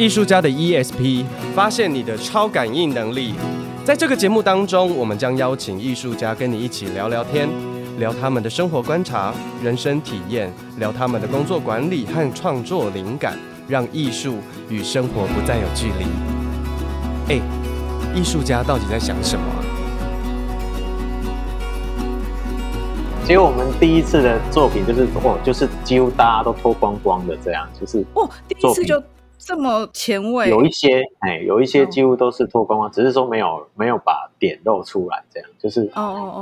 艺术家的 ESP，发现你的超感应能力。在这个节目当中，我们将邀请艺术家跟你一起聊聊天，聊他们的生活观察、人生体验，聊他们的工作管理和创作灵感，让艺术与生活不再有距离。哎，艺术家到底在想什么啊？其实我们第一次的作品就是哦，就是几乎大家都脱光光的这样，就是哦，第一次就这么前卫。有一些哎，有一些几乎都是脱光光，只是说没有没有把点露出来，这样就是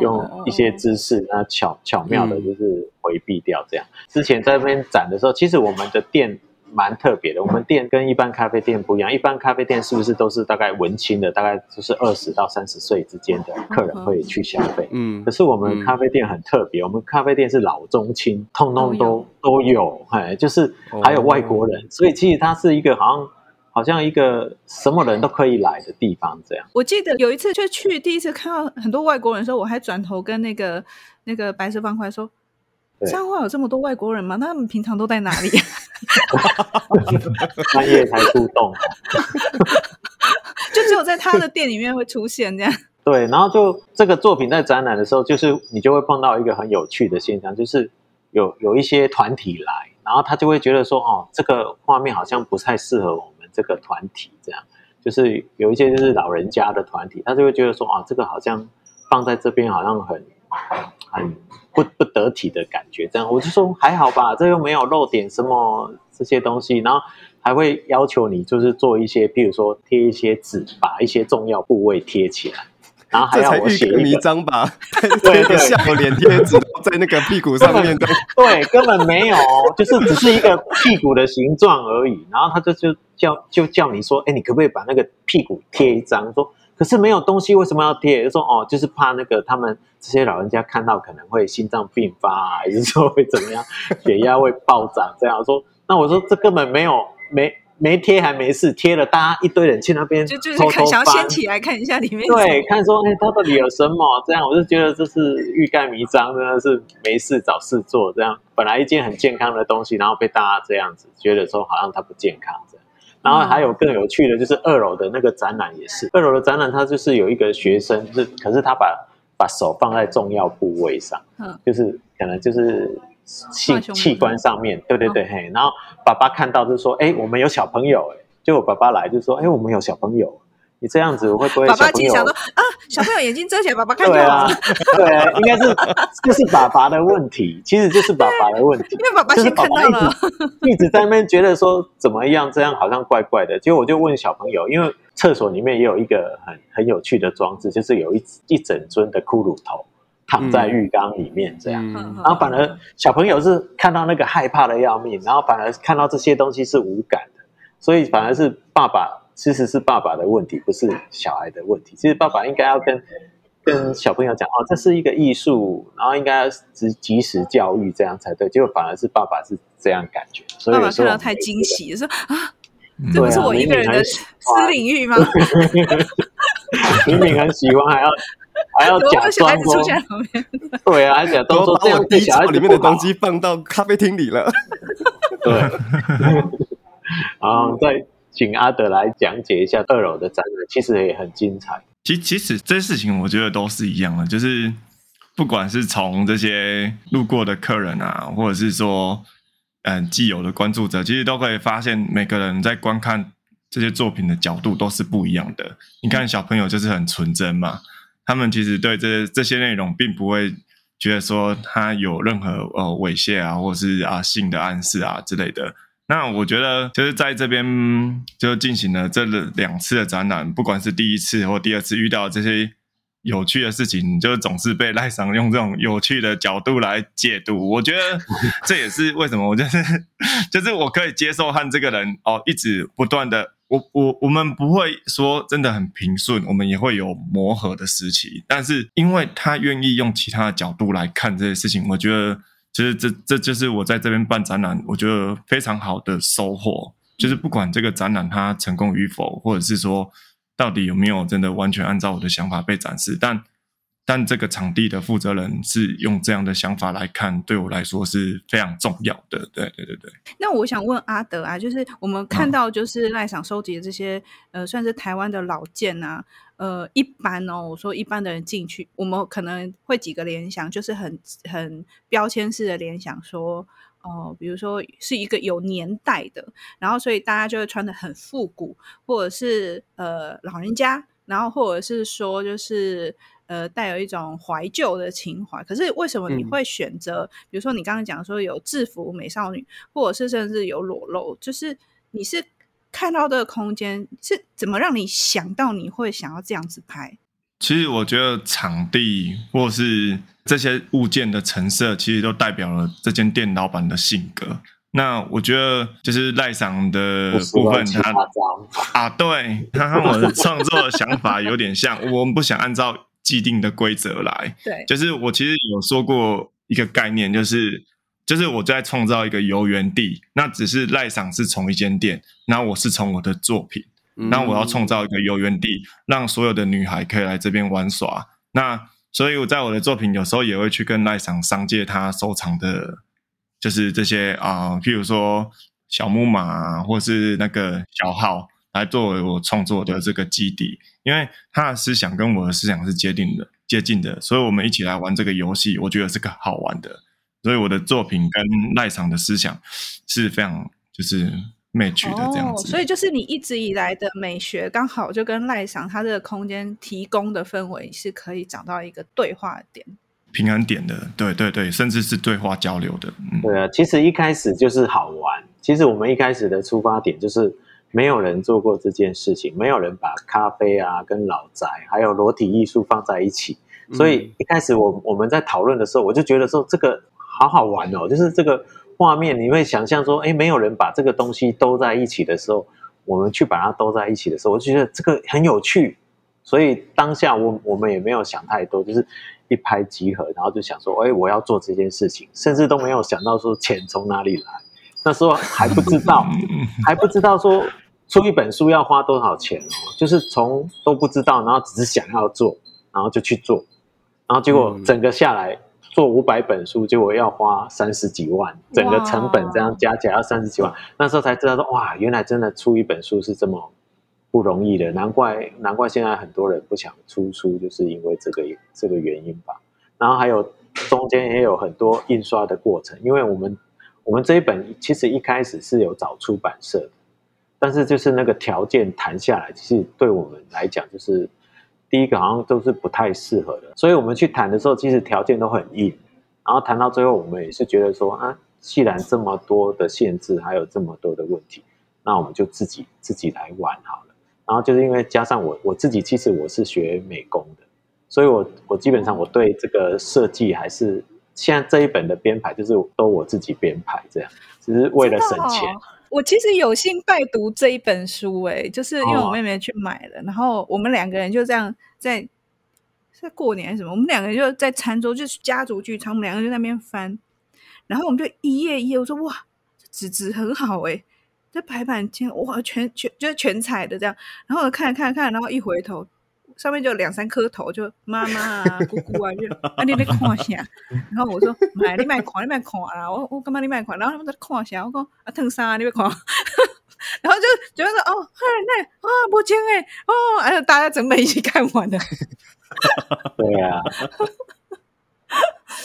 用一些姿势，那巧巧妙的，就是回避掉这样。之前在那边展的时候，其实我们的店。蛮特别的，我们店跟一般咖啡店不一样。一般咖啡店是不是都是大概文青的，大概就是二十到三十岁之间的客人会去消费？嗯，可是我们咖啡店很特别，我们咖啡店是老中青，通通都都有，哎，就是还有外国人，所以其实它是一个好像好像一个什么人都可以来的地方这样。我记得有一次就去第一次看到很多外国人的时候，我还转头跟那个那个白色方块说。彰化有这么多外国人吗？那他们平常都在哪里？半夜才出动，就只有在他的店里面会出现这样。对，然后就这个作品在展览的时候，就是你就会碰到一个很有趣的现象，就是有有一些团体来，然后他就会觉得说，哦，这个画面好像不太适合我们这个团体，这样，就是有一些就是老人家的团体，他就会觉得说，啊，这个好像放在这边好像很很。不不得体的感觉，这样我就说还好吧，这又没有漏点什么这些东西，然后还会要求你就是做一些，譬如说贴一些纸，把一些重要部位贴起来，然后还要我写一个迷章吧，对对，笑脸贴纸在那个屁股上面的，对，根本没有，就是只是一个屁股的形状而已，然后他就就叫就叫你说，哎，你可不可以把那个屁股贴一张？说。可是没有东西，为什么要贴？就说哦，就是怕那个他们这些老人家看到可能会心脏病发啊，还是说会怎么样，血压会暴涨这样。说那我说这根本没有，没没贴还没事，贴了大家一堆人去那边就就是看想要掀起来看一下里面，对，看说哎，他到底有什么这样？我就觉得这是欲盖弥彰，真的是没事找事做这样。本来一件很健康的东西，然后被大家这样子觉得说好像它不健康这样。然后还有更有趣的，就是二楼的那个展览也是。二楼的展览，它就是有一个学生，是可是他把把手放在重要部位上，嗯，就是可能就是器器官上面，对对对，嘿。然后爸爸看到就说：“哎，我们有小朋友。”哎，结果爸爸来就说：“哎，我们有小朋友。”你这样子我会不会？爸爸经常说啊，小朋友眼睛遮起来，爸爸看到。对啊，对啊，应该是就是爸爸的问题，其实就是爸爸的问题，因为爸爸先看到了，一直在那边觉得说怎么样，这样好像怪怪的。结果我就问小朋友，因为厕所里面也有一个很很有趣的装置，就是有一一整尊的骷髅头躺在浴缸里面这样，嗯、然后反而小朋友是看到那个害怕的要命，然后反而看到这些东西是无感的，所以反而是爸爸。其实是爸爸的问题，不是小孩的问题。其实爸爸应该要跟跟小朋友讲哦，这是一个艺术，然后应该要及及时教育，这样才对。结果反而是爸爸是这样感觉，所以爸爸看到太惊喜，说啊，这不是我一个人的私领域吗？明明很喜欢，还要还要假装出现旁边，对啊，还假装说这样，小孩里面的东西放到咖啡厅里了，对，然后再。请阿德来讲解一下二楼的展览，其实也很精彩。其其实这些事情，我觉得都是一样的，就是不管是从这些路过的客人啊，或者是说嗯既有的关注者，其实都可以发现，每个人在观看这些作品的角度都是不一样的。你看小朋友就是很纯真嘛，他们其实对这这些内容并不会觉得说他有任何呃猥亵啊，或是啊性的暗示啊之类的。那我觉得就是在这边就进行了这两次的展览，不管是第一次或第二次遇到这些有趣的事情，就总是被赖桑用这种有趣的角度来解读。我觉得这也是为什么，我就是 就是我可以接受和这个人哦一直不断的，我我我们不会说真的很平顺，我们也会有磨合的时期，但是因为他愿意用其他的角度来看这些事情，我觉得。其实这这就是我在这边办展览，我觉得非常好的收获。就是不管这个展览它成功与否，或者是说到底有没有真的完全按照我的想法被展示，但但这个场地的负责人是用这样的想法来看，对我来说是非常重要的。对对对对。那我想问阿德啊，就是我们看到就是赖赏收集的这些、嗯、呃，算是台湾的老件啊，呃，一般哦，我说一般的人进去，我们可能会几个联想，就是很很标签式的联想说，说哦，比如说是一个有年代的，然后所以大家就会穿的很复古，或者是呃老人家，然后或者是说就是。呃，带有一种怀旧的情怀。可是为什么你会选择？嗯、比如说你刚刚讲说有制服美少女，或者是甚至有裸露，就是你是看到这个空间是怎么让你想到你会想要这样子拍？其实我觉得场地或是这些物件的成色，其实都代表了这间店老板的性格。那我觉得就是赖赏的部分他，他 啊，对他和我的创作的想法有点像，我们不想按照。既定的规则来，对，就是我其实有说过一个概念，就是就是我在创造一个游园地，那只是赖赏是从一间店，那我是从我的作品，那我要创造一个游园地，让所有的女孩可以来这边玩耍。那所以我在我的作品有时候也会去跟赖赏商借他收藏的，就是这些啊、呃，譬如说小木马或是那个小号。来作为我创作的这个基底，因为他的思想跟我的思想是接近的、接近的，所以我们一起来玩这个游戏，我觉得是个好玩的。所以我的作品跟赖赏的思想是非常就是 match 的这样子。哦，所以就是你一直以来的美学，刚好就跟赖赏他这个空间提供的氛围是可以找到一个对话点、平衡点的。对对对，甚至是对话交流的。嗯，对啊，其实一开始就是好玩。其实我们一开始的出发点就是。没有人做过这件事情，没有人把咖啡啊、跟老宅还有裸体艺术放在一起，所以一开始我我们在讨论的时候，我就觉得说这个好好玩哦，就是这个画面你会想象说，哎，没有人把这个东西兜在一起的时候，我们去把它兜在一起的时候，我就觉得这个很有趣，所以当下我我们也没有想太多，就是一拍即合，然后就想说，哎，我要做这件事情，甚至都没有想到说钱从哪里来。那时候还不知道，还不知道说出一本书要花多少钱哦，就是从都不知道，然后只是想要做，然后就去做，然后结果整个下来做五百本书，结果要花三十几万，整个成本这样加起来要三十几万。那时候才知道说哇，原来真的出一本书是这么不容易的，难怪难怪现在很多人不想出书，就是因为这个这个原因吧。然后还有中间也有很多印刷的过程，因为我们。我们这一本其实一开始是有找出版社的，但是就是那个条件谈下来，其实对我们来讲，就是第一个好像都是不太适合的。所以我们去谈的时候，其实条件都很硬。然后谈到最后，我们也是觉得说啊，既然这么多的限制，还有这么多的问题，那我们就自己自己来玩好了。然后就是因为加上我我自己，其实我是学美工的，所以我我基本上我对这个设计还是。现在这一本的编排就是都我自己编排，这样只是为了省钱。哦、我其实有幸拜读这一本书，哎，就是因为我妹妹去买了，哦、然后我们两个人就这样在在过年还是什么，我们两个人就在餐桌，就是家族聚餐，我们两个人就在那边翻，然后我们就一页一页，我说哇，这纸质很好哎，这排版间哇，全全就是全彩的这样，然后我看看看，然后一回头。上面就两三颗头，就妈妈啊、姑姑啊，就啊你在看啥？然后我说买你买看，你买看啦！我我干嘛你买看？然后他们在看啥？我讲啊，烫衫啊，你别看。然后就觉得说哦，嗨那啊，不轻哎哦，哎，大家整本一起看完了。对呀、啊，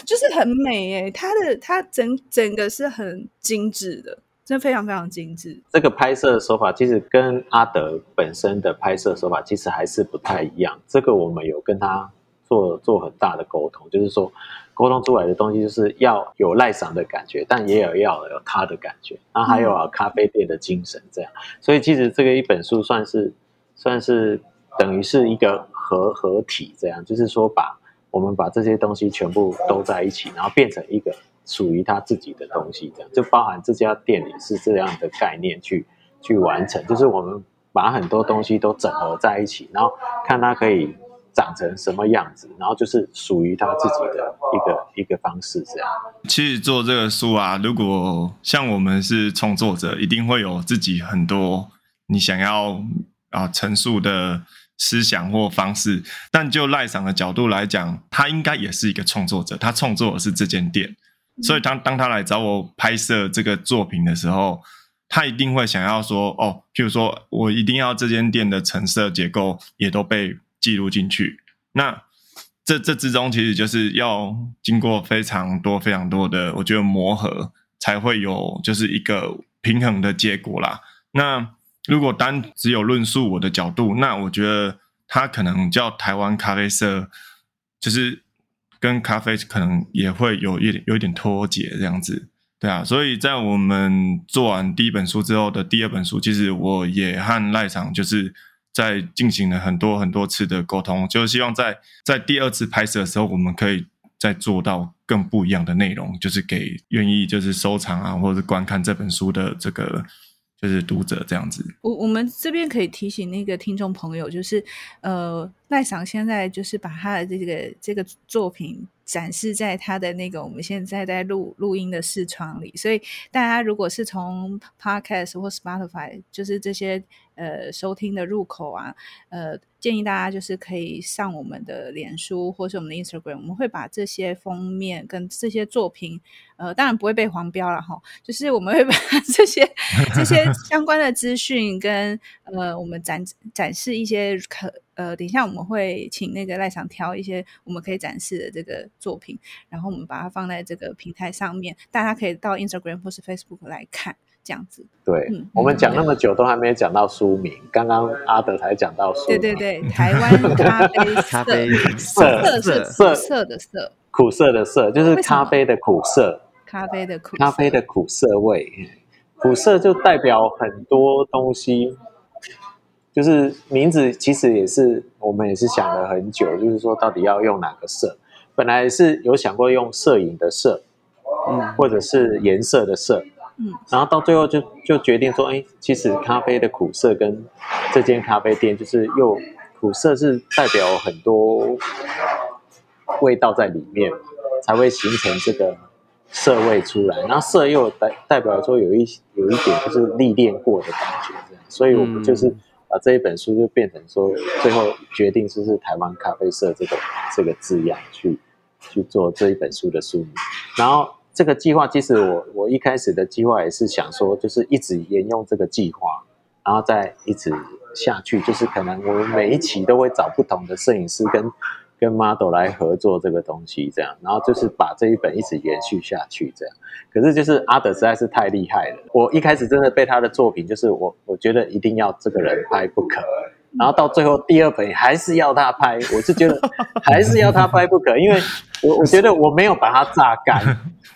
就是很美哎，它的它整整个是很精致的。真的非常非常精致。这个拍摄手法其实跟阿德本身的拍摄手法其实还是不太一样。这个我们有跟他做做很大的沟通，就是说沟通出来的东西就是要有赖赏的感觉，但也有要有他的感觉，然后还有啊咖啡店的精神这样。所以其实这个一本书算是算是等于是一个合合体这样，就是说把我们把这些东西全部都在一起，然后变成一个。属于他自己的东西，这样就包含这家店里是这样的概念去去完成，就是我们把很多东西都整合在一起，然后看它可以长成什么样子，然后就是属于他自己的一个一个方式，这样。其实做这个书啊，如果像我们是创作者，一定会有自己很多你想要啊陈述的思想或方式。但就赖赏的角度来讲，他应该也是一个创作者，他创作的是这间店，所以当当他来找我拍摄这个作品的时候，他一定会想要说，哦，譬如说我一定要这间店的陈设结构也都被记录进去。那这这之中其实就是要经过非常多非常多的，我觉得磨合，才会有就是一个平衡的结果啦。那如果单只有论述我的角度，那我觉得他可能叫台湾咖啡色，就是跟咖啡可能也会有一点有一点脱节这样子，对啊。所以在我们做完第一本书之后的第二本书，其实我也和赖赏就是。在进行了很多很多次的沟通，就是希望在在第二次拍摄的时候，我们可以再做到更不一样的内容，就是给愿意就是收藏啊，或者是观看这本书的这个就是读者这样子。我我们这边可以提醒那个听众朋友，就是呃，赖赏现在就是把他的这个这个作品。展示在他的那个我们现在在录录音的视窗里，所以大家如果是从 Podcast 或 Spotify，就是这些呃收听的入口啊，呃，建议大家就是可以上我们的脸书或是我们的 Instagram，我们会把这些封面跟这些作品，呃，当然不会被黄标了哈，就是我们会把 这些这些 相关的资讯跟呃我们展展示一些可。呃，等一下我们会请那个赖赏挑一些我们可以展示的这个作品，然后我们把它放在这个平台上面，大家可以到 Instagram 或是 Facebook 来看，这样子。对，嗯、我们讲那么久都还没有讲到书名，嗯、刚刚阿德才讲到书名。对对对，台湾 咖啡 咖啡色色色色的色，苦涩的涩，就是咖啡的苦涩，咖啡的苦，咖啡的苦涩味，苦涩就代表很多东西。就是名字其实也是我们也是想了很久，就是说到底要用哪个色。本来是有想过用摄影的摄，嗯，或者是颜色的色，嗯，然后到最后就就决定说，哎，其实咖啡的苦涩跟这间咖啡店就是又苦涩是代表很多味道在里面，才会形成这个涩味出来。然后涩又代代表说有一有一点就是历练过的感觉，这样，所以我们就是。嗯把这一本书就变成说，最后决定就是台湾咖啡社这个这个字样去去做这一本书的书名。然后这个计划，其实我我一开始的计划也是想说，就是一直沿用这个计划，然后再一直下去，就是可能我们每一期都会找不同的摄影师跟跟 model 来合作这个东西，这样，然后就是把这一本一直延续下去，这样。可是就是阿德实在是太厉害了，我一开始真的被他的作品，就是我我觉得一定要这个人拍不可，然后到最后第二本还是要他拍，我是觉得还是要他拍不可，因为我我觉得我没有把他榨干，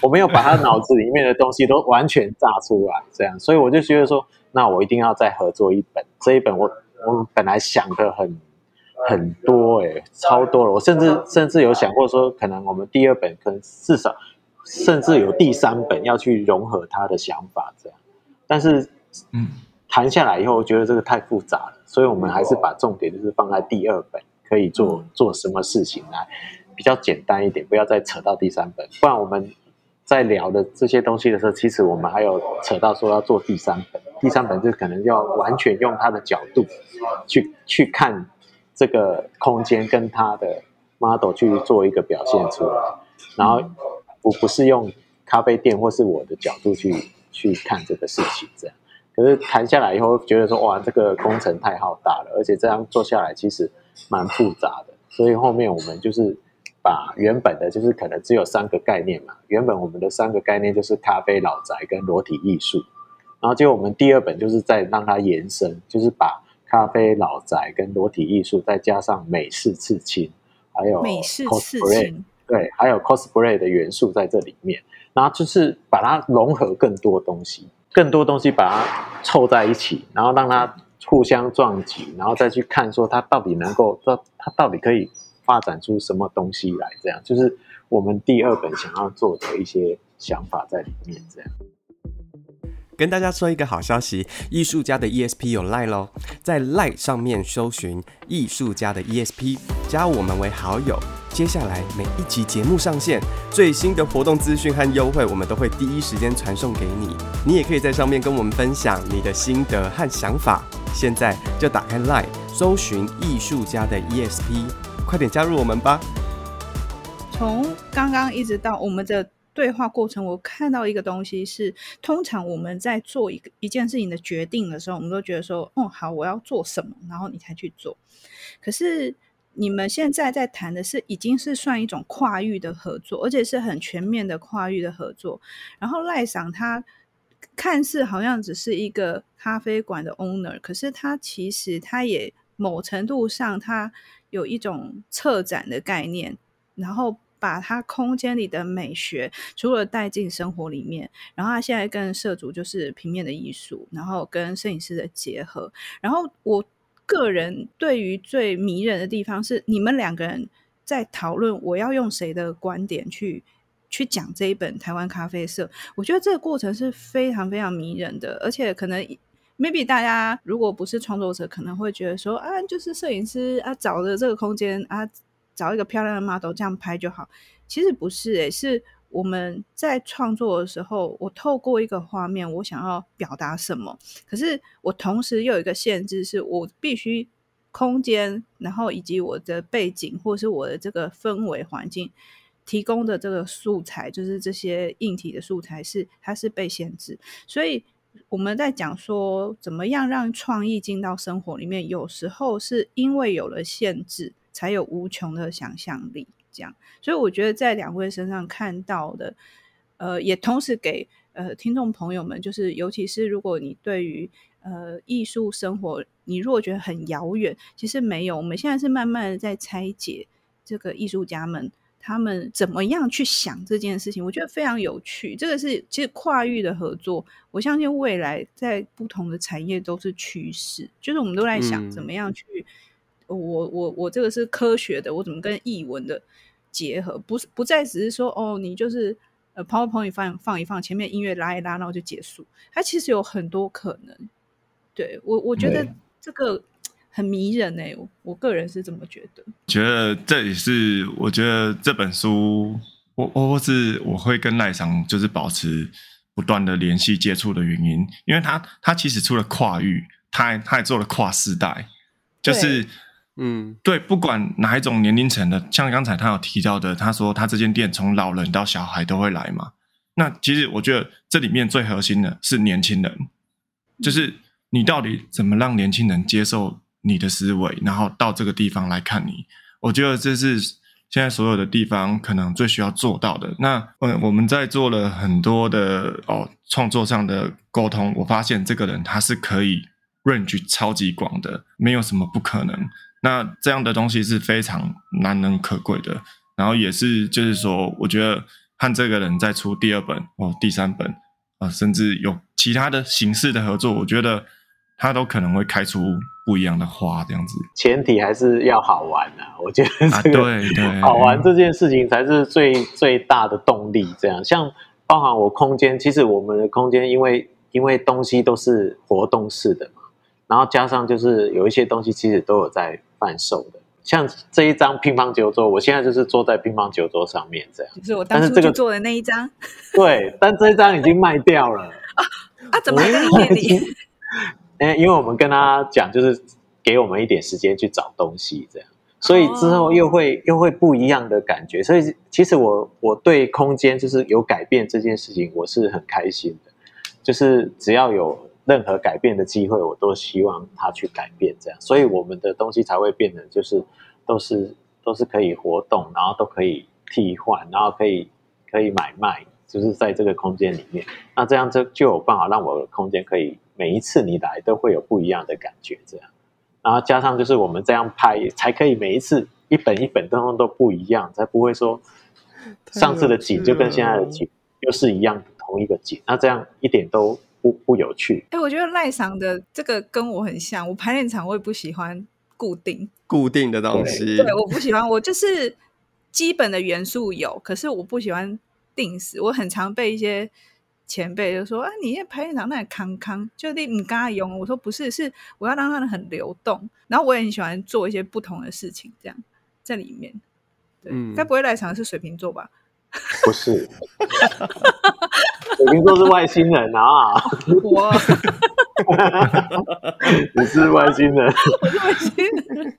我没有把他脑子里面的东西都完全榨出来，这样，所以我就觉得说，那我一定要再合作一本，这一本我我本来想的很。很多哎、欸，超多了。我甚至甚至有想过说，可能我们第二本，可能至少甚至有第三本要去融合他的想法这样。但是，嗯，谈下来以后，我觉得这个太复杂了，所以我们还是把重点就是放在第二本可以做做什么事情来比较简单一点，不要再扯到第三本。不然我们在聊的这些东西的时候，其实我们还有扯到说要做第三本，第三本就可能要完全用他的角度去去看。这个空间跟他的 model 去做一个表现出来，然后我不是用咖啡店或是我的角度去去看这个事情，这样。可是谈下来以后，觉得说哇，这个工程太浩大了，而且这样做下来其实蛮复杂的。所以后面我们就是把原本的，就是可能只有三个概念嘛。原本我们的三个概念就是咖啡、老宅跟裸体艺术，然后结果我们第二本就是在让它延伸，就是把。咖啡、老宅跟裸体艺术，再加上美式刺青，还有美式刺青，对，还有 cosplay 的元素在这里面，然后就是把它融合更多东西，更多东西把它凑在一起，然后让它互相撞击，然后再去看说它到底能够，它它到底可以发展出什么东西来，这样就是我们第二本想要做的一些想法在里面，这样。跟大家说一个好消息，艺术家的 ESP 有 Line 咯，在 Line 上面搜寻艺术家的 ESP，加我们为好友。接下来每一集节目上线，最新的活动资讯和优惠，我们都会第一时间传送给你。你也可以在上面跟我们分享你的心得和想法。现在就打开 LINE 搜寻艺术家的 ESP，快点加入我们吧！从刚刚一直到我们的对话过程，我看到一个东西是：通常我们在做一个一件事情的决定的时候，我们都觉得说，哦，好，我要做什么，然后你才去做。可是你们现在在谈的是，已经是算一种跨域的合作，而且是很全面的跨域的合作。然后赖桑他看似好像只是一个咖啡馆的 owner，可是他其实他也某程度上他有一种策展的概念，然后。把他空间里的美学，除了带进生活里面，然后他现在跟涉足就是平面的艺术，然后跟摄影师的结合。然后我个人对于最迷人的地方是，你们两个人在讨论我要用谁的观点去去讲这一本台湾咖啡色。我觉得这个过程是非常非常迷人的，而且可能 maybe 大家如果不是创作者，可能会觉得说啊，就是摄影师啊找的这个空间啊。找一个漂亮的 model 这样拍就好，其实不是诶、是我们在创作的时候，我透过一个画面，我想要表达什么，可是我同时又有一个限制，是我必须空间，然后以及我的背景或是我的这个氛围环境提供的这个素材，就是这些硬体的素材是它是被限制，所以我们在讲说怎么样让创意进到生活里面，有时候是因为有了限制。才有无穷的想象力，这样，所以我觉得在两位身上看到的，呃，也同时给呃听众朋友们，就是尤其是如果你对于呃艺术生活，你如果觉得很遥远，其实没有，我们现在是慢慢的在拆解这个艺术家们他们怎么样去想这件事情，我觉得非常有趣。这个是其实跨域的合作，我相信未来在不同的产业都是趋势，就是我们都在想怎么样去。嗯我我我这个是科学的，我怎么跟译文的结合？不是不再只是说哦，你就是呃，PowerPoint 放放一放，前面音乐拉一拉，然后就结束。它其实有很多可能。对我，我觉得这个很迷人哎、欸，我我个人是这么觉得。觉得这也是我觉得这本书，我我是我会跟赖翔就是保持不断的联系接触的原因，因为他他其实除了跨域，他还他还做了跨世代，就是。嗯，对，不管哪一种年龄层的，像刚才他有提到的，他说他这间店从老人到小孩都会来嘛。那其实我觉得这里面最核心的是年轻人，就是你到底怎么让年轻人接受你的思维，然后到这个地方来看你。我觉得这是现在所有的地方可能最需要做到的。那嗯，我们在做了很多的哦创作上的沟通，我发现这个人他是可以 range 超级广的，没有什么不可能。那这样的东西是非常难能可贵的，然后也是就是说，我觉得和这个人再出第二本哦、第三本啊、呃，甚至有其他的形式的合作，我觉得他都可能会开出不一样的花，这样子。前提还是要好玩啊，我觉得这个、啊、对对，好玩这件事情才是最最大的动力。这样，像包含我空间，其实我们的空间因为因为东西都是活动式的嘛，然后加上就是有一些东西其实都有在。贩售的，像这一张乒乓球桌，我现在就是坐在乒乓球桌上面这样。就是我当初做的那一张。对，但这一张已经卖掉了。啊，啊怎么在店里？哎，因为我们跟他讲，就是给我们一点时间去找东西，这样，所以之后又会、哦、又会不一样的感觉。所以其实我我对空间就是有改变这件事情，我是很开心的。就是只要有。任何改变的机会，我都希望他去改变，这样，所以我们的东西才会变得就是都是都是可以活动，然后都可以替换，然后可以可以买卖，就是在这个空间里面，那这样就就有办法让我的空间可以每一次你来都会有不一样的感觉，这样，然后加上就是我们这样拍才可以每一次一本一本都都不一样，才不会说上次的景就跟现在的景又是一样同一个景，那这样一点都。不不有趣。哎、欸，我觉得赖桑的这个跟我很像。我排练场我也不喜欢固定固定的东西。对，我不喜欢。我就是基本的元素有，可是我不喜欢定死。我很常被一些前辈就说：“啊，你那排练场那康康，就你唔敢用。”我说：“不是，是我要让它很流动。”然后我也很喜欢做一些不同的事情，这样在里面。对，该、嗯、不会赖场是水瓶座吧？不是。水瓶座是外星人啊！我 你是外星人，我是外星人。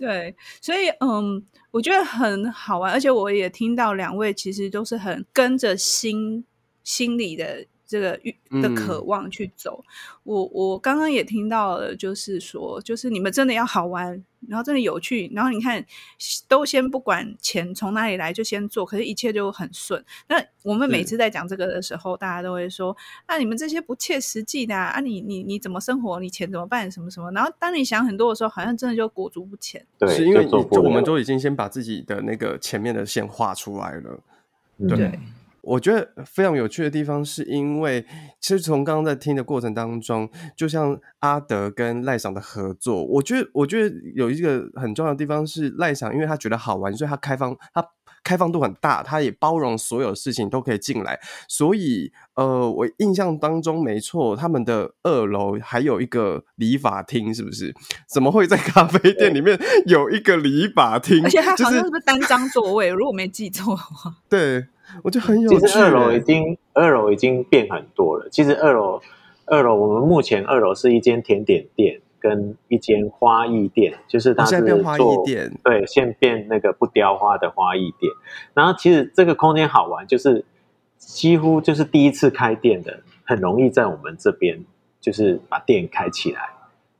对，所以嗯，我觉得很好玩，而且我也听到两位其实都是很跟着心心里的。这个欲的渴望去走，嗯、我我刚刚也听到了，就是说，就是你们真的要好玩，然后真的有趣，然后你看，都先不管钱从哪里来，就先做，可是一切就很顺。那我们每次在讲这个的时候，大家都会说：“啊，你们这些不切实际的啊，啊你你你怎么生活？你钱怎么办？什么什么？”然后当你想很多的时候，好像真的就裹足不前。对，是因为就我们都已经先把自己的那个前面的线画出来了，对。我觉得非常有趣的地方，是因为其实从刚刚在听的过程当中，就像阿德跟赖赏的合作，我觉得我觉得有一个很重要的地方是赖赏，因为他觉得好玩，所以他开放，他开放度很大，它也包容所有事情都可以进来。所以呃，我印象当中没错，他们的二楼还有一个理发厅，是不是？怎么会在咖啡店里面有一个理发厅？而且它好像是不是单张座位？如果没记错的话，对。我觉得很有趣。其实二楼已经二楼已经变很多了。其实二楼二楼我们目前二楼是一间甜点店跟一间花艺店，就是它是做对，现变那个不雕花的花艺店。然后其实这个空间好玩，就是几乎就是第一次开店的，很容易在我们这边就是把店开起来。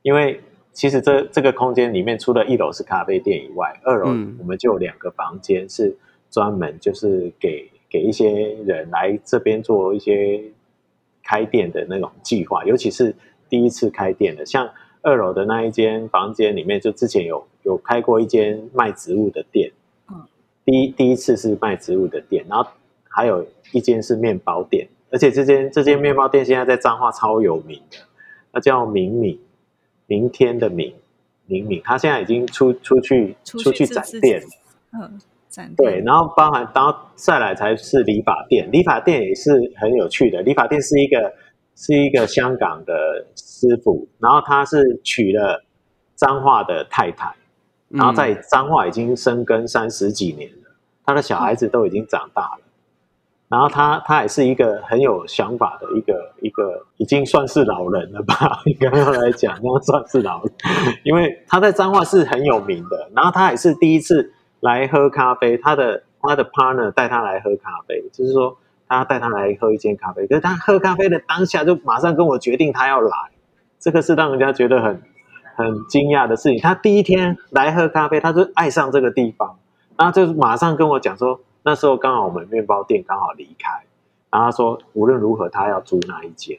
因为其实这这个空间里面，除了一楼是咖啡店以外，二楼我们就有两个房间是专门就是给。给一些人来这边做一些开店的那种计划，尤其是第一次开店的，像二楼的那一间房间里面，就之前有有开过一间卖植物的店，嗯，第一第一次是卖植物的店，然后还有一间是面包店，而且这间这间面包店现在在彰化超有名的，那叫明敏，明天的明，明敏，他现在已经出出去出去展店，嗯。对，然后包含，然后再来才是理发店。理发店也是很有趣的。理发店是一个是一个香港的师傅，然后他是娶了彰化的太太，然后在彰化已经生根三十几年了，他的小孩子都已经长大了。然后他他也是一个很有想法的一个一个，已经算是老人了吧？应该要来讲，那算是老人，因为他在彰化是很有名的。然后他也是第一次。来喝咖啡，他的他的 partner 带他来喝咖啡，就是说他带他来喝一间咖啡，可是他喝咖啡的当下就马上跟我决定他要来，这个是让人家觉得很很惊讶的事情。他第一天来喝咖啡，他就爱上这个地方，然后就马上跟我讲说，那时候刚好我们面包店刚好离开，然后他说无论如何他要租那一间，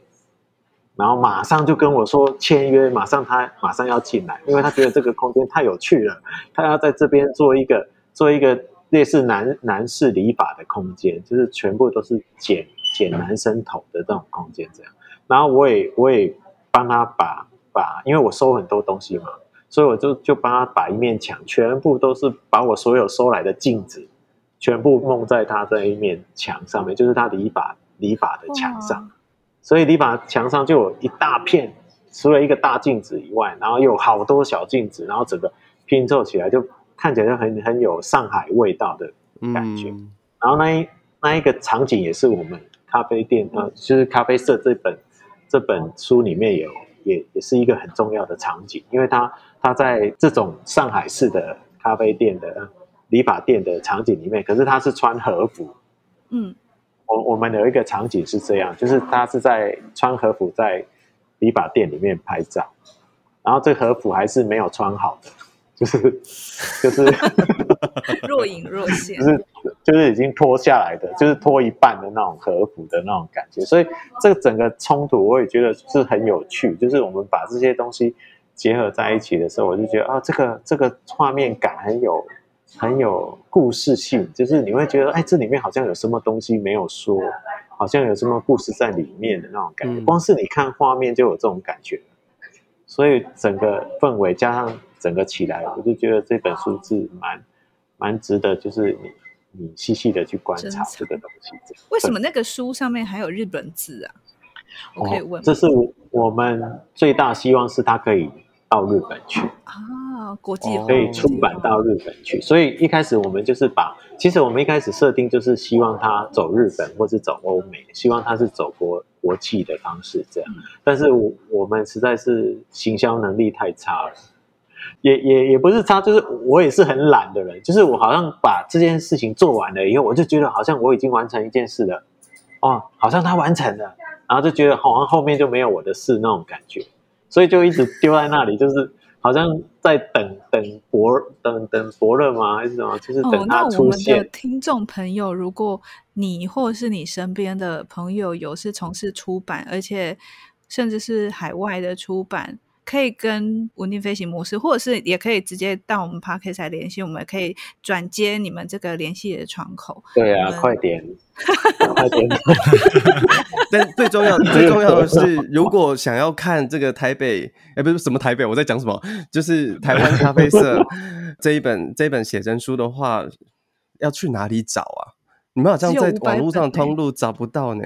然后马上就跟我说签约，马上他马上要进来，因为他觉得这个空间太有趣了，他要在这边做一个。做一个类似男男士理发的空间，就是全部都是剪剪男生头的这种空间，这样。然后我也我也帮他把把，因为我收很多东西嘛，所以我就就帮他把一面墙全部都是把我所有收来的镜子全部弄在他这一面墙上面，就是他理发理发的墙上。所以理发墙上就有一大片，除了一个大镜子以外，然后有好多小镜子，然后整个拼凑起来就。看起来就很很有上海味道的感觉，嗯、然后那一那一个场景也是我们咖啡店呃，就是咖啡社这本这本书里面有也也是一个很重要的场景，因为他他在这种上海市的咖啡店的理发店的场景里面，可是他是穿和服，嗯，我我们有一个场景是这样，就是他是在穿和服在理发店里面拍照，然后这和服还是没有穿好的。就是就是 若隐若现，就是就是已经脱下来的，就是脱一半的那种和服的那种感觉，所以这个整个冲突我也觉得是很有趣。就是我们把这些东西结合在一起的时候，我就觉得啊，这个这个画面感很有很有故事性，就是你会觉得哎，这里面好像有什么东西没有说，好像有什么故事在里面的那种感觉。光是你看画面就有这种感觉，所以整个氛围加上。整个起来，我就觉得这本书是蛮蛮值得，就是你你细细的去观察这个东西。为什么那个书上面还有日本字啊？哦、我可以问。这是我我们最大希望是它可以到日本去啊。哦，国际化可以出版到日本去。所以一开始我们就是把，其实我们一开始设定就是希望它走日本或是走欧美，希望它是走国国际的方式这样。但是我我们实在是行销能力太差了，也也也不是差，就是我也是很懒的人，就是我好像把这件事情做完了以后，我就觉得好像我已经完成一件事了，哦，好像他完成了，然后就觉得好像后面就没有我的事那种感觉，所以就一直丢在那里，就是。好像在等等伯等等伯乐吗？还是什么？就是等他出现。哦、我们的听众朋友，如果你或是你身边的朋友有是从事出版，而且甚至是海外的出版。可以跟稳定飞行模式，或者是也可以直接到我们 parkas 来联系，我们也可以转接你们这个联系的窗口。对啊，快点，快点！但最重要、最重要的是，如果想要看这个台北，哎，不是什么台北，我在讲什么？就是台湾咖啡色 这一本这一本写真书的话，要去哪里找啊？你们好像在网络上通路找不到呢。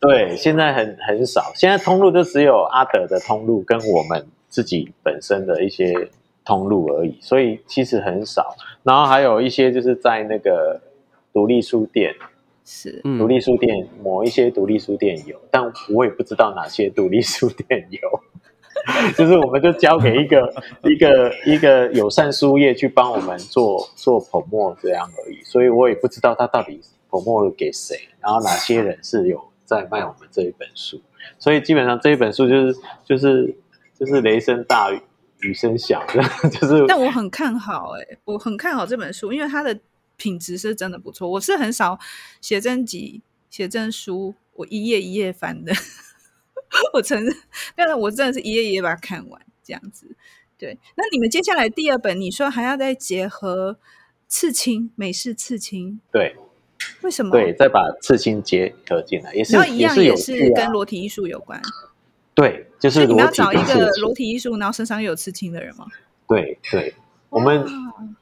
对，现在很很少，现在通路就只有阿德的通路跟我们。自己本身的一些通路而已，所以其实很少。然后还有一些就是在那个独立书店，是独立书店，某一些独立书店有，但我也不知道哪些独立书店有。就是我们就交给一个 一个一个友善书业去帮我们做做 promo 这样而已，所以我也不知道他到底 promo 给谁，然后哪些人是有在卖我们这一本书。所以基本上这一本书就是就是。就是雷声大雨雨声小，就是。但我很看好哎、欸，我很看好这本书，因为它的品质是真的不错。我是很少写真集、写真书，我一页一页翻的。我承认，但是我真的是一页一页把它看完这样子。对，那你们接下来第二本，你说还要再结合刺青、美式刺青？对，为什么？对，再把刺青结合进来，也是，然后一样也是，也是跟裸体艺术有关。对，就是你们要找一个裸体艺术，然后身上又有刺青的人吗？对对，我们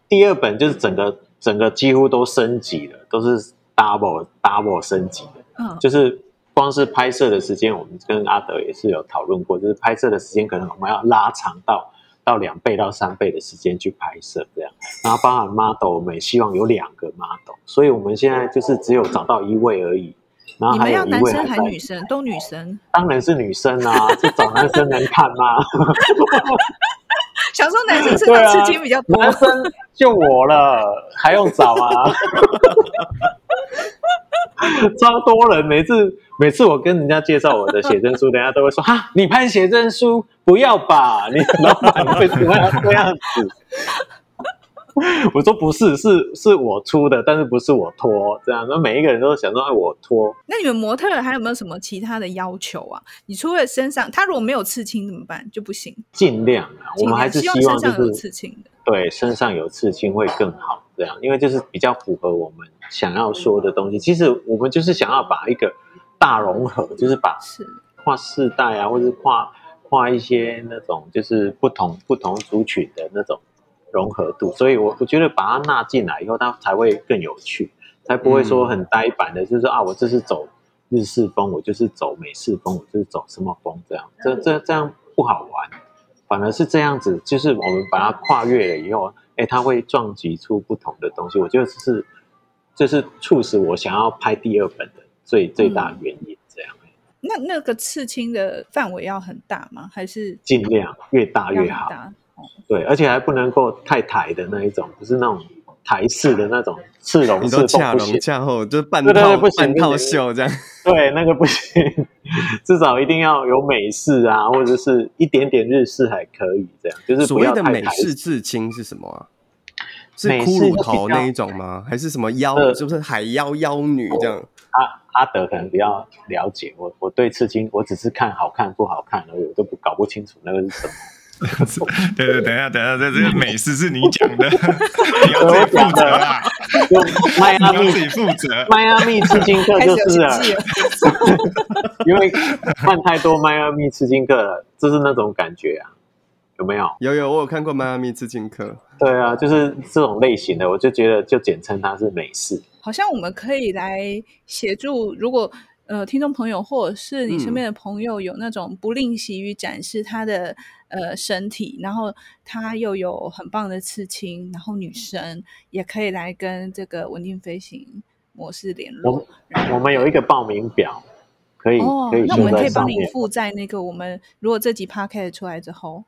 第二本就是整个整个几乎都升级了，都是 double double 升级的。嗯，就是光是拍摄的时间，我们跟阿德也是有讨论过，就是拍摄的时间可能我们要拉长到到两倍到三倍的时间去拍摄这样。然后包含 model，我们也希望有两个 model，所以我们现在就是只有找到一位而已。然后还有一位还，你们要男生还女生？都女生？当然是女生啊！这找男生能看吗？想说男生身上刺青比较多，啊，男生就我了，还用找啊？超多人，每次每次我跟人家介绍我的写真书，人家都会说：哈，你拍写真书？不要吧，你老板为什么要这样子？我说不是，是是我出的，但是不是我脱这样。那每一个人都想说，哎，我脱。那你们模特还有没有什么其他的要求啊？你除了身上，他如果没有刺青怎么办？就不行。尽量啊，我们还是希望，就是，希望身上有刺青的。对，身上有刺青会更好，这样，因为就是比较符合我们想要说的东西。其实我们就是想要把一个大融合，就是把是跨世代啊，或者是跨跨一些那种就是不同不同族群的那种。融合度，所以我我觉得把它纳进来以后，它才会更有趣，才不会说很呆板的，就是啊，我这是走日式风，我就是走美式风，我就是走什么风这样，这这这样不好玩，反而是这样子，就是我们把它跨越了以后，哎，它会撞击出不同的东西。我觉得这是这是促使我想要拍第二本的最最大原因。这样，那那个刺青的范围要很大吗？还是尽量越大越好？对，而且还不能够太台的那一种，不是那种台式的那种刺龙刺凤，恰龙恰后就是半套半套袖这样。对，那个不行，至少一定要有美式啊，或者是一点点日式还可以这样。就是不要太。所谓的美式刺青是什么啊？是骷髅头那一种吗？还是什么妖？是不是海妖妖女这样？阿阿德可能比较了解我，我对刺青我只是看好看不好看而已，我都不搞不清楚那个是什么。对对，等一下，等一下，这这个美式是你讲的，你要自己负责啊！迈阿密自己负责，迈阿密吃金客就是了，因为看太多迈阿密吃金客了，就是那种感觉啊，有没有？有有，我有看过迈阿密吃金客。对啊，就是这种类型的，我就觉得就简称它是美式。好像我们可以来协助，如果。呃，听众朋友或者是你身边的朋友有那种不吝惜于展示他的、嗯、呃身体，然后他又有很棒的刺青，然后女生也可以来跟这个稳定飞行模式联络。我，我们有一个报名表，可以、哦、可以，那我们可以帮你附在那个我们如果这集 podcast 出来之后，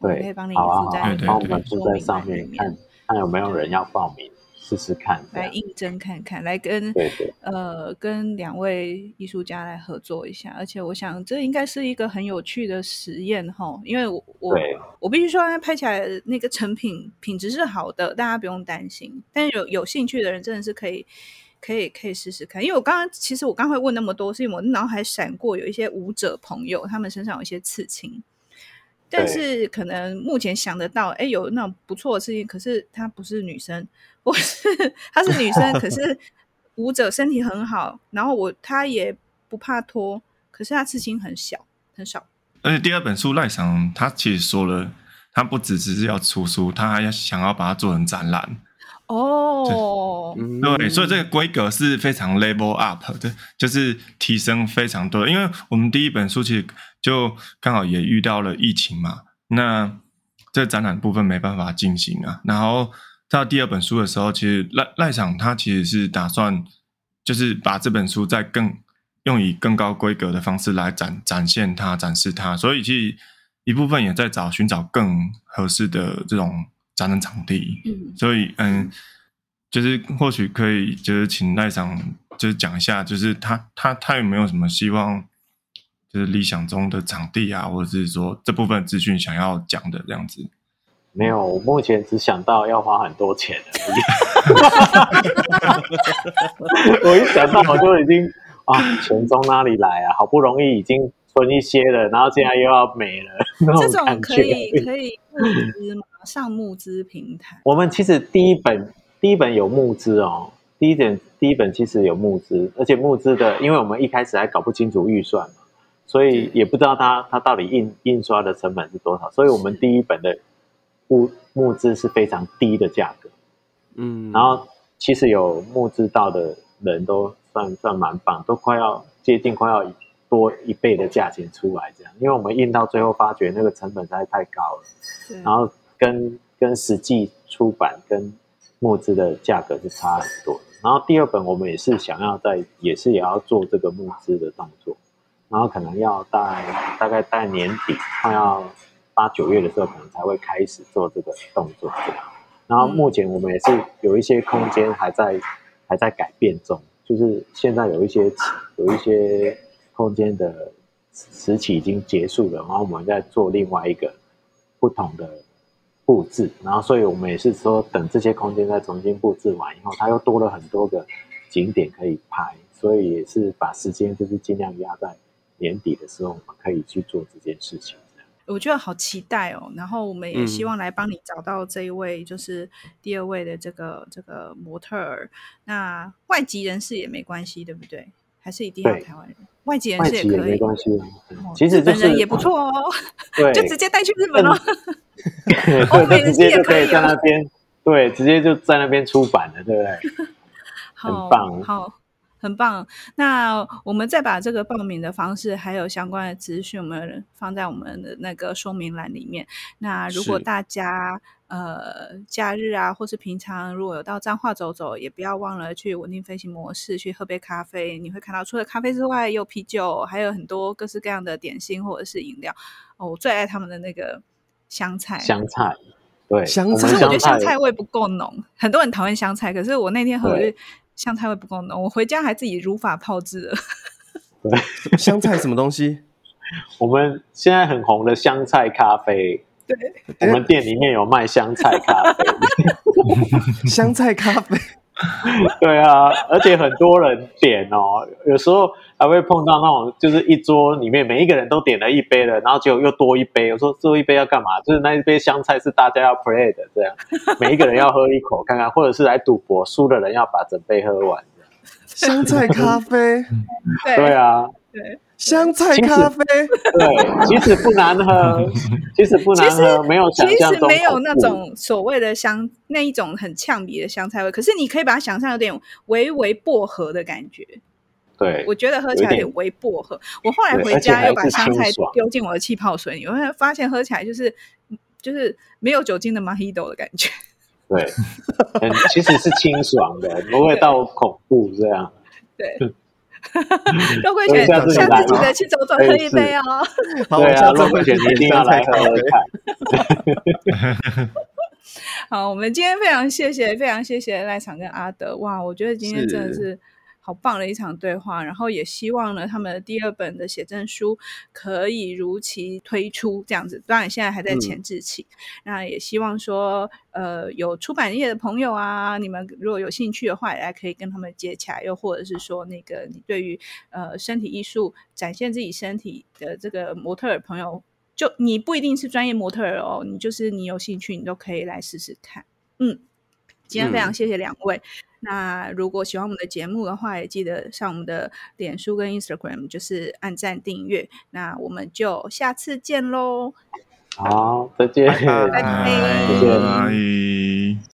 对，可以帮你附在帮我们附在上面看看有没有人要报名。试试看，来应征看看，来跟呃跟两位艺术家来合作一下，而且我想这应该是一个很有趣的实验哈，因为我我我必须说，拍起来那个成品品质是好的，大家不用担心。但是有有兴趣的人真的是可以可以可以试试看，因为我刚刚其实我刚会问那么多，是因为我脑海闪过有一些舞者朋友，他们身上有一些刺青。但是可能目前想得到，哎，有那种不错的事情，可是她不是女生，或是她是女生，可是 舞者身体很好，然后我她也不怕脱，可是她刺青很小很少。而且第二本书赖翔他其实说了，他不只只是要出书，他还要想要把它做成展览。哦，对，所以这个规格是非常 level up 的，就是提升非常多。因为我们第一本书其实就刚好也遇到了疫情嘛，那这展览部分没办法进行啊。然后到第二本书的时候，其实赖赖赏他其实是打算就是把这本书在更用以更高规格的方式来展展现它、展示它，所以其实一部分也在找寻找更合适的这种。展览场地，嗯，所以嗯，就是或许可以，就是请赖赏就是讲一下，就是他他他有没有什么希望，就是理想中的场地啊，或者是说这部分资讯想要讲的这样子？没有，我目前只想到要花很多钱 我一想到我就已经啊，钱从哪里来啊？好不容易已经存一些了，然后现在又要没了，这种可以可以募资吗？上募资平台，我们其实第一本第一本有募资哦，第一本第一本其实有募资，而且募资的，因为我们一开始还搞不清楚预算嘛，所以也不知道它它到底印印刷的成本是多少，所以我们第一本的募募资是非常低的价格，嗯，然后其实有募资到的人都算算蛮棒，都快要接近快要多一倍的价钱出来这样，因为我们印到最后发觉那个成本实在太高了，然后。跟跟实际出版跟募资的价格是差很多的。然后第二本我们也是想要在，也是也要做这个募资的动作，然后可能要在大概在年底，快要八九月的时候，可能才会开始做这个动作这样。然后目前我们也是有一些空间还在还在改变中，就是现在有一些有一些空间的时期已经结束了，然后我们在做另外一个不同的。布置，然后所以我们也是说，等这些空间再重新布置完以后，它又多了很多个景点可以拍，所以也是把时间就是尽量压在年底的时候，我们可以去做这件事情。我觉得好期待哦，然后我们也希望来帮你找到这一位，就是第二位的这个这个模特儿。那外籍人士也没关系，对不对？还是一定要台湾人？外籍人士也可以，没关系。其实、就是、日本人也不错哦，对，就直接带去日本了。欧美人士也可以在那边，对，直接就在那边出版了，对不对？很棒，好，很棒。那我们再把这个报名的方式还有相关的资讯，我们放在我们的那个说明栏里面。那如果大家呃假日啊，或是平常如果有到彰化走走，也不要忘了去稳定飞行模式去喝杯咖啡。你会看到除了咖啡之外，有啤酒，还有很多各式各样的点心或者是饮料。哦，我最爱他们的那个。香菜，香菜，对，香菜。可是我觉得香菜味不够浓，很多人讨厌香菜。可是我那天喝，香菜味不够浓。我回家还自己如法炮制了。对，香菜什么东西？我们现在很红的香菜咖啡。对，我们店里面有卖香菜咖啡。香菜咖啡。对啊，而且很多人点哦，有时候还会碰到那种，就是一桌里面每一个人都点了一杯了，然后结果又多一杯。我说多一杯要干嘛？就是那一杯香菜是大家要 play 的，这样 每一个人要喝一口看看，或者是来赌博，输的人要把整杯喝完。香菜咖啡，对啊，对。香菜咖啡，对，其实不难喝，其实不难喝，没有想象中，其实没有那种所谓的香，那一种很呛鼻的香菜味。可是你可以把它想象有点微微薄荷的感觉。对，我觉得喝起来有点微薄荷。我后来回家又把香菜丢进我的气泡水里，我会发现喝起来就是就是没有酒精的 Mojito 的感觉。对，嗯，其实是清爽的，不会到恐怖这样。对，肉桂犬，下次记得去走走喝一杯哦。对啊，一定要来喝喝看。好，我们今天非常谢谢，非常谢谢赖场跟阿德。哇，我觉得今天真的是好棒的一场对话。然后也希望呢，他们的第二本的写真书可以如期推出，这样子。当然现在还在前置期。嗯、那也希望说，呃，有出版业的朋友啊，你们如果有兴趣的话，也可以跟他们接洽。又或者是说，那个你对于呃身体艺术展现自己身体的这个模特儿朋友。就你不一定是专业模特儿哦，你就是你有兴趣，你都可以来试试看。嗯，今天非常谢谢两位。嗯、那如果喜欢我们的节目的话，也记得上我们的脸书跟 Instagram，就是按赞订阅。那我们就下次见喽。好，再见，拜拜，拜拜。